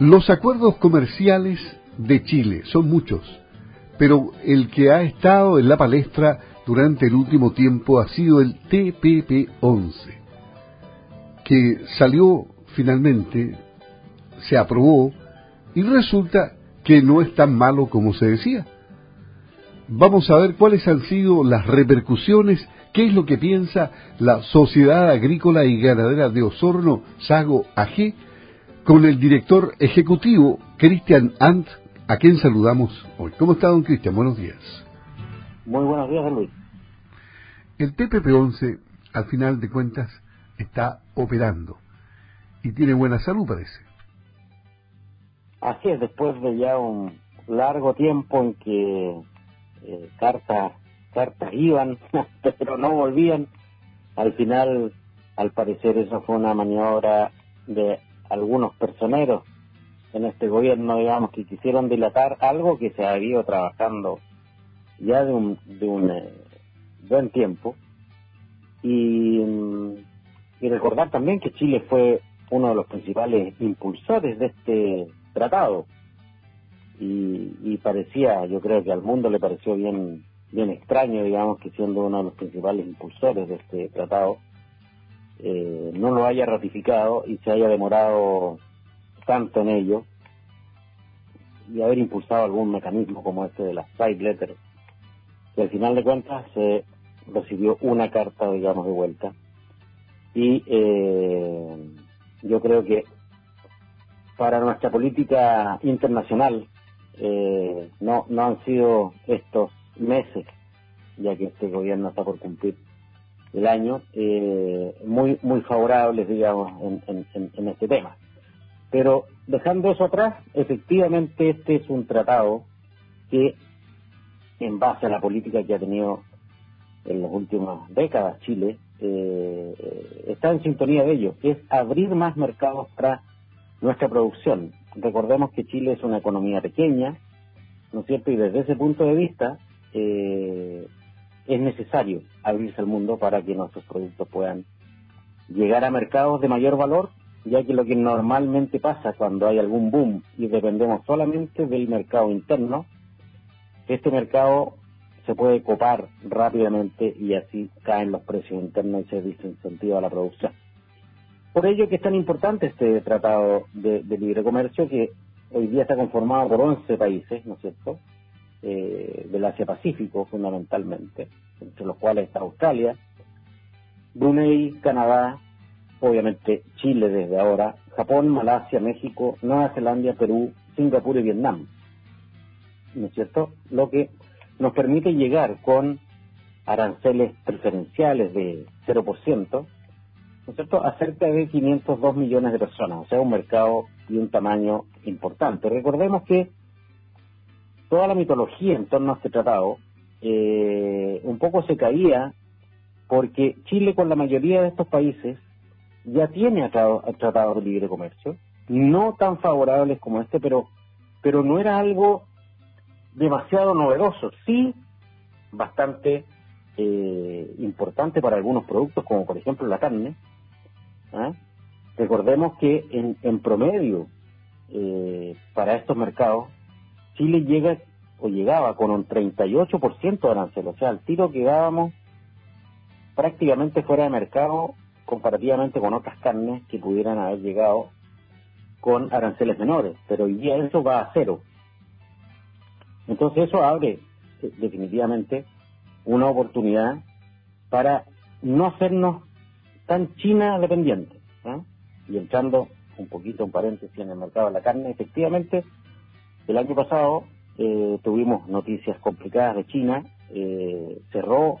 Los acuerdos comerciales de Chile son muchos, pero el que ha estado en la palestra durante el último tiempo ha sido el TPP-11, que salió finalmente, se aprobó y resulta que no es tan malo como se decía. Vamos a ver cuáles han sido las repercusiones, qué es lo que piensa la Sociedad Agrícola y Ganadera de Osorno, Sago AG, con el director ejecutivo Cristian Ant, a quien saludamos hoy. ¿Cómo está, don Cristian? Buenos días. Muy buenos días, Luis. El TPP-11, al final de cuentas, está operando y tiene buena salud, parece. Así es, después de ya un largo tiempo en que eh, cartas, cartas iban, pero no volvían, al final, al parecer, eso fue una maniobra de algunos personeros en este gobierno, digamos, que quisieron dilatar algo que se ha ido trabajando ya de un, de un eh, buen tiempo. Y, mm, y recordar también que Chile fue uno de los principales impulsores de este tratado. Y, y, parecía, yo creo que al mundo le pareció bien, bien extraño, digamos, que siendo uno de los principales impulsores de este tratado, eh, no lo haya ratificado y se haya demorado tanto en ello y haber impulsado algún mecanismo como este de las side letters, que al final de cuentas se recibió una carta, digamos, de vuelta. Y eh, yo creo que para nuestra política internacional eh, no, no han sido estos meses, ya que este gobierno está por cumplir el año, eh, muy, muy favorables, digamos, en, en, este tema. Pero dejando eso atrás, efectivamente este es un tratado que, en base a la política que ha tenido en las últimas décadas Chile, eh, está en sintonía de ello, es abrir más mercados para nuestra producción. Recordemos que Chile es una economía pequeña, ¿no es cierto? Y desde ese punto de vista, eh, es necesario abrirse al mundo para que nuestros productos puedan llegar a mercados de mayor valor, ya que lo que normalmente pasa cuando hay algún boom y dependemos solamente del mercado interno, este mercado se puede copar rápidamente y así caen los precios internos y se desincentiva la producción. Por ello que es tan importante este tratado de, libre comercio que hoy día está conformado por 11 países, ¿no es cierto?, eh, del Asia-Pacífico fundamentalmente, entre los cuales está Australia, Brunei, Canadá, obviamente Chile desde ahora, Japón, Malasia, México, Nueva Zelanda, Perú, Singapur y Vietnam. ¿No es cierto? Lo que nos permite llegar con aranceles preferenciales de 0%, ¿no es cierto?, a cerca de 502 millones de personas, o sea, un mercado y un tamaño importante. Recordemos que toda la mitología en torno a este tratado eh, un poco se caía porque Chile con la mayoría de estos países ya tiene tratados de libre comercio, no tan favorables como este, pero, pero no era algo demasiado novedoso, sí bastante eh, importante para algunos productos, como por ejemplo la carne. ¿ah? Recordemos que en, en promedio eh, para estos mercados Chile llega o llegaba con un 38% de arancel, o sea, al tiro quedábamos prácticamente fuera de mercado comparativamente con otras carnes que pudieran haber llegado con aranceles menores, pero hoy día eso va a cero. Entonces eso abre eh, definitivamente una oportunidad para no hacernos tan China dependientes. ¿eh? Y entrando un poquito en paréntesis en el mercado de la carne, efectivamente el año pasado eh, tuvimos noticias complicadas de China, eh, cerró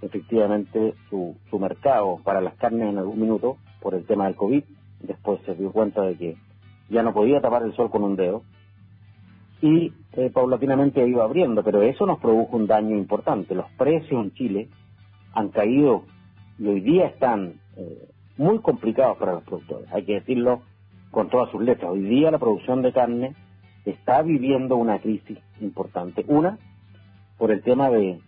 efectivamente su, su mercado para las carnes en algún minuto por el tema del COVID, después se dio cuenta de que ya no podía tapar el sol con un dedo y eh, paulatinamente iba abriendo, pero eso nos produjo un daño importante. Los precios en Chile han caído y hoy día están muy complicados para los productores, hay que decirlo con todas sus letras. Hoy día la producción de carne está viviendo una crisis importante. Una, por el tema de,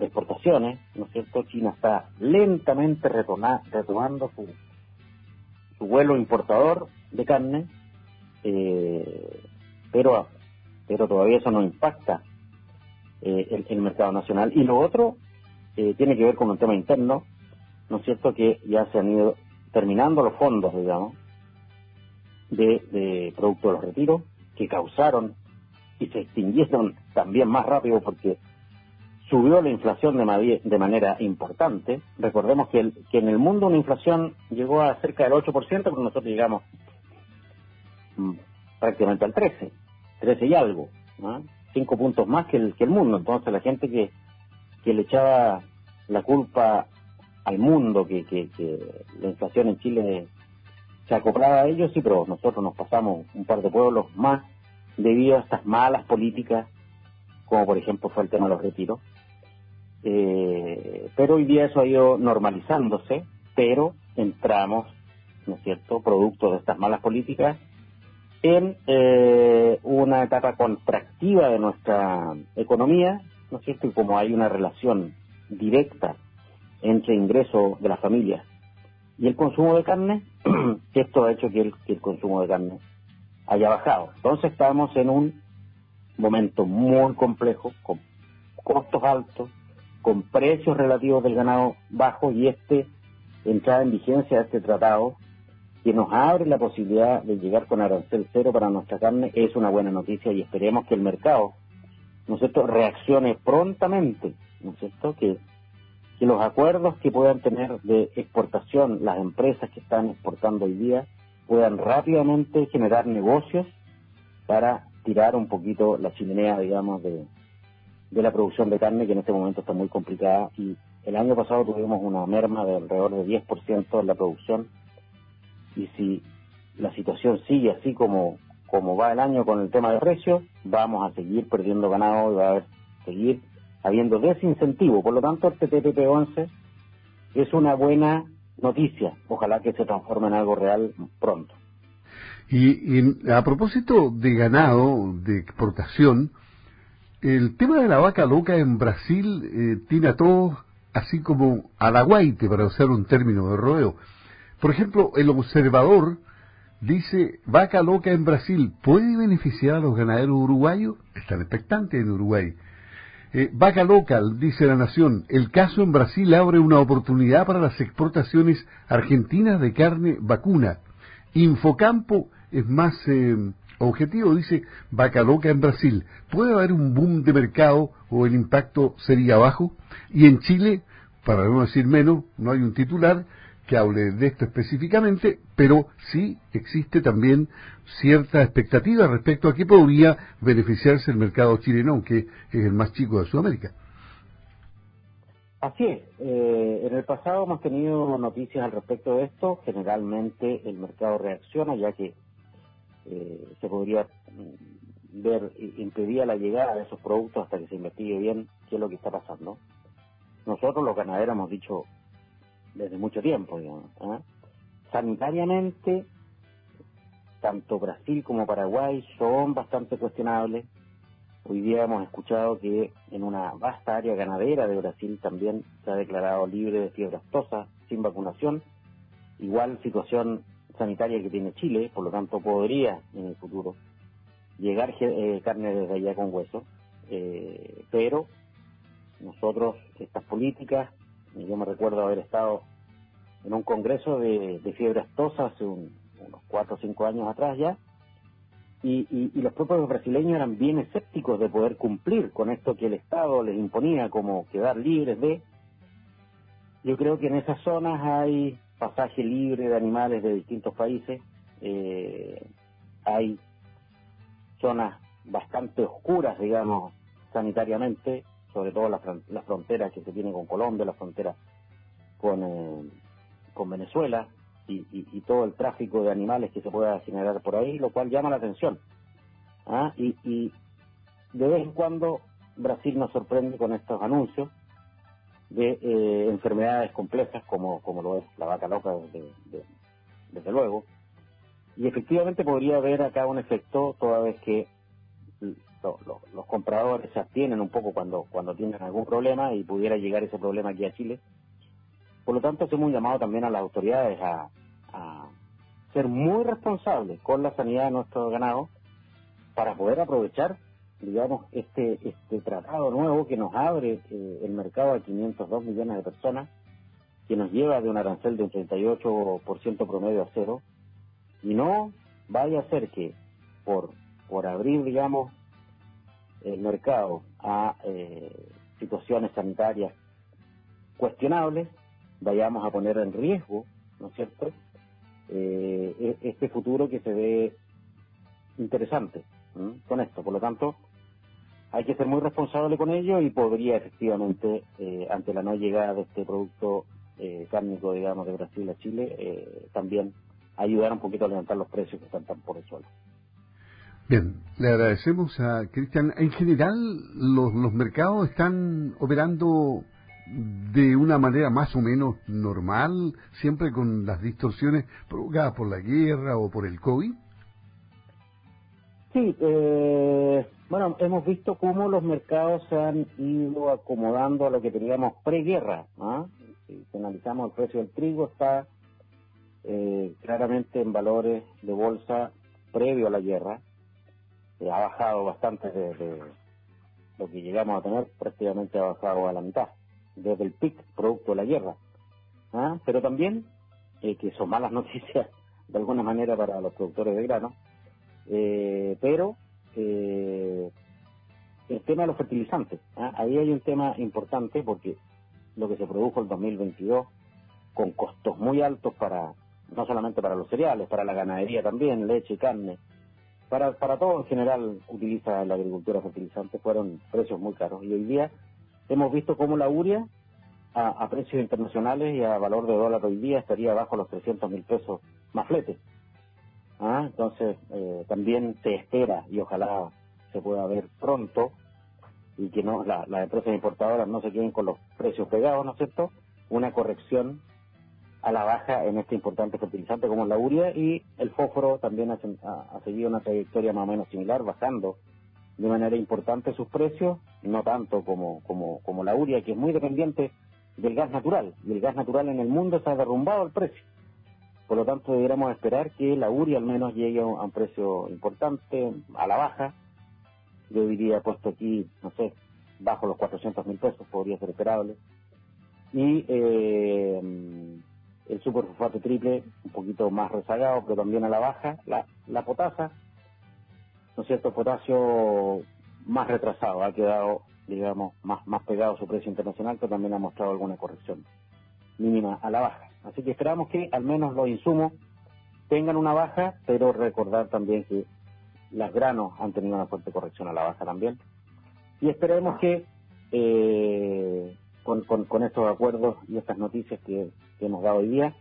exportaciones, ¿no es cierto? China está lentamente retomando su, su vuelo importador de carne eh, pero, pero todavía eso no impacta eh, el, mercado nacional. Y lo otro eh, tiene que ver con un tema interno, ¿no es cierto?, que ya se han ido terminando los fondos, digamos, de, de producto de los retiros, que causaron y se extinguieron también más rápido porque subió la inflación de, manera importante. Recordemos que, que, en el mundo una inflación llegó a cerca del 8%, pero nosotros llegamos mm, prácticamente al 13, 13 y algo, ¿no? cinco puntos más que el, que el mundo. Entonces la gente que, que le echaba la culpa al mundo, que, que, que la inflación en Chile se acoplaba a ellos, sí, pero nosotros nos pasamos un par de pueblos más debido a estas malas políticas, como por ejemplo fue el tema de los retiros. Eh, pero hoy día eso ha ido normalizándose, pero entramos, ¿no es cierto?, producto de estas malas políticas, en eh, una etapa contractiva de nuestra economía, ¿no es cierto?, y como hay una relación directa entre ingresos de las familias y el consumo de carne, esto ha hecho que el, que el consumo de carne haya bajado. Entonces estamos en un momento muy complejo, con costos altos, con precios relativos del ganado bajos y este entrada en vigencia de este tratado que nos abre la posibilidad de llegar con arancel cero para nuestra carne es una buena noticia y esperemos que el mercado, ¿no es cierto?, reaccione prontamente, ¿no es cierto?, que, que los acuerdos que puedan tener de exportación las empresas que están exportando hoy día puedan rápidamente generar negocios para tirar un poquito la chimenea, digamos, de, de la producción de carne, que en este momento está muy complicada. Y el año pasado tuvimos una merma de alrededor de 10% en la producción. Y si la situación sigue así como, como va el año con el tema de precios, vamos a seguir perdiendo ganado y va a seguir habiendo desincentivo. Por lo tanto, el TTP-11 es una buena noticia. Ojalá que se transforme en algo real pronto. Y, a propósito de ganado, de exportación, el tema de la vaca loca en Brasil eh, tiene a todos así como a la guaite, para usar un término de rodeo. Por ejemplo, el observador dice, vaca loca en Brasil, ¿puede beneficiar a los ganaderos uruguayos? Están expectantes en Uruguay. Eh, vaca local, dice la Nación, el caso en Brasil abre una oportunidad para las exportaciones argentinas de carne vacuna. Infocampo es más eh, objetivo, dice vaca loca en Brasil. ¿Puede haber un boom de mercado o el impacto sería bajo? Y en Chile, para no decir menos, no hay un titular, que hable de esto específicamente, pero sí existe también cierta expectativa respecto a que podría beneficiarse el mercado chileno, aunque es el más chico de Sudamérica. Así es. Eh, en el pasado hemos tenido noticias al respecto de esto. Generalmente el mercado reacciona, ya que eh, se podría ver, impedía la llegada de esos productos hasta que se investigue bien qué es lo que está pasando. Nosotros los ganaderos hemos dicho desde mucho tiempo, digamos. ¿ah? Sanitariamente, tanto Brasil como Paraguay son bastante cuestionables. Hoy día hemos escuchado que en una vasta área ganadera de Brasil también se ha declarado libre de fiebre aftosa sin vacunación. Igual situación sanitaria que tiene Chile, por lo tanto podría en el futuro llegar eh, carne desde allá con hueso. Eh, pero nosotros, estas políticas yo me recuerdo haber estado en un congreso de, fiebre astosa hace unos cuatro o cinco años atrás ya, y, los propios brasileños eran bien escépticos de poder cumplir con esto que el Estado les imponía como quedar libres de. Yo creo que en esas zonas hay pasaje libre de animales de distintos países, eh, hay zonas bastante oscuras, digamos, sanitariamente, sobre todo las, las fronteras que se tienen con Colombia, las fronteras con, eh, con Venezuela y, y, todo el tráfico de animales que se pueda generar por ahí, lo cual llama la atención. ¿ah? Y, y de vez en cuando Brasil nos sorprende con estos anuncios de eh, enfermedades complejas como, como lo es la vaca loca, desde luego. Y efectivamente podría haber acá un efecto toda vez que los compradores se abstienen un poco cuando, cuando tienen algún problema y pudiera llegar ese problema aquí a Chile. Por lo tanto, hacemos un llamado también a las autoridades a, ser muy responsables con la sanidad de nuestro ganado para poder aprovechar, digamos, este, este tratado nuevo que nos abre eh, el mercado a 502 millones de personas, que nos lleva de un arancel de un 38% promedio a cero, y no vaya a ser que por, por abrir, digamos, el mercado a eh, situaciones sanitarias cuestionables, vayamos a poner en riesgo, ¿no es cierto?, eh, e-, este futuro que se ve interesante con esto. Por lo tanto, hay que ser muy responsable con ello y podría efectivamente, eh, ante la no llegada de este producto eh, cárnico, digamos, de Brasil a Chile, eh, también ayudar un poquito a levantar los precios que están tan por el suelo. Bien, le agradecemos a Cristian. En general, los, los mercados están operando de una manera más o menos normal, siempre con las distorsiones provocadas por la guerra o por el COVID? Sí, eh, bueno, hemos visto cómo los mercados se han ido acomodando a lo que teníamos preguerra. ¿ah? Si analizamos el precio del trigo, está eh, claramente en valores de bolsa previo a la guerra. Ha bajado bastante de lo que llegamos a tener, prácticamente ha bajado a la mitad desde el PIC, producto de la guerra. ¿ah? Pero también, eh, que son malas noticias de alguna manera para los productores de grano, eh, pero eh, el tema de los fertilizantes, ¿ah? ahí hay un tema importante porque lo que se produjo en 2022 con costos muy altos para no solamente para los cereales, para la ganadería también, leche, carne, para, para todo en general utiliza la agricultura fertilizantes, fueron precios muy caros y hoy día hemos visto cómo la uria a, precios internacionales y a valor de dólar hoy día estaría bajo los 300 mil pesos más flete. ¿Ah? Entonces, eh, también se espera y ojalá se pueda ver pronto y que no las empresas importadoras no se queden con los precios pegados, ¿no es cierto? Una corrección a la baja en este importante fertilizante como la uria y el fósforo también ha, seguido una trayectoria más o menos similar, bajando de manera importante sus precios, no tanto como, como, como la uria, que es muy dependiente del gas natural, y el gas natural en el mundo se ha derrumbado el precio. Por lo tanto, deberíamos esperar que la uria al menos llegue a un precio importante, a la baja. Yo diría puesto aquí, no sé, bajo los 400 mil pesos, podría ser esperable. Y eh, el superfosfato triple, un poquito más rezagado, pero también a la baja. La, potasa, ¿no es cierto? Potasio más retrasado, ha quedado, digamos, más, más pegado a su precio internacional, pero también ha mostrado alguna corrección mínima a la baja. Así que esperamos que al menos los insumos tengan una baja, pero recordar también que las granos han tenido una fuerte corrección a la baja también. Y esperemos que eh, con, con, estos acuerdos y estas noticias que hemos dado hoy día,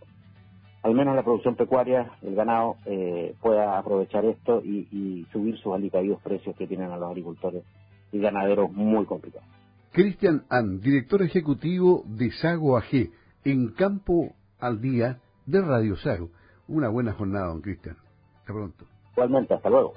al menos la producción pecuaria, el ganado, eh, pueda aprovechar esto y, subir sus alicaídos precios que tienen a los agricultores y ganaderos muy complicados. Cristian An, director ejecutivo de Sago AG, en Campo al Día de Radio Sago. Una buena jornada, don Cristian. Hasta pronto. Igualmente, hasta luego.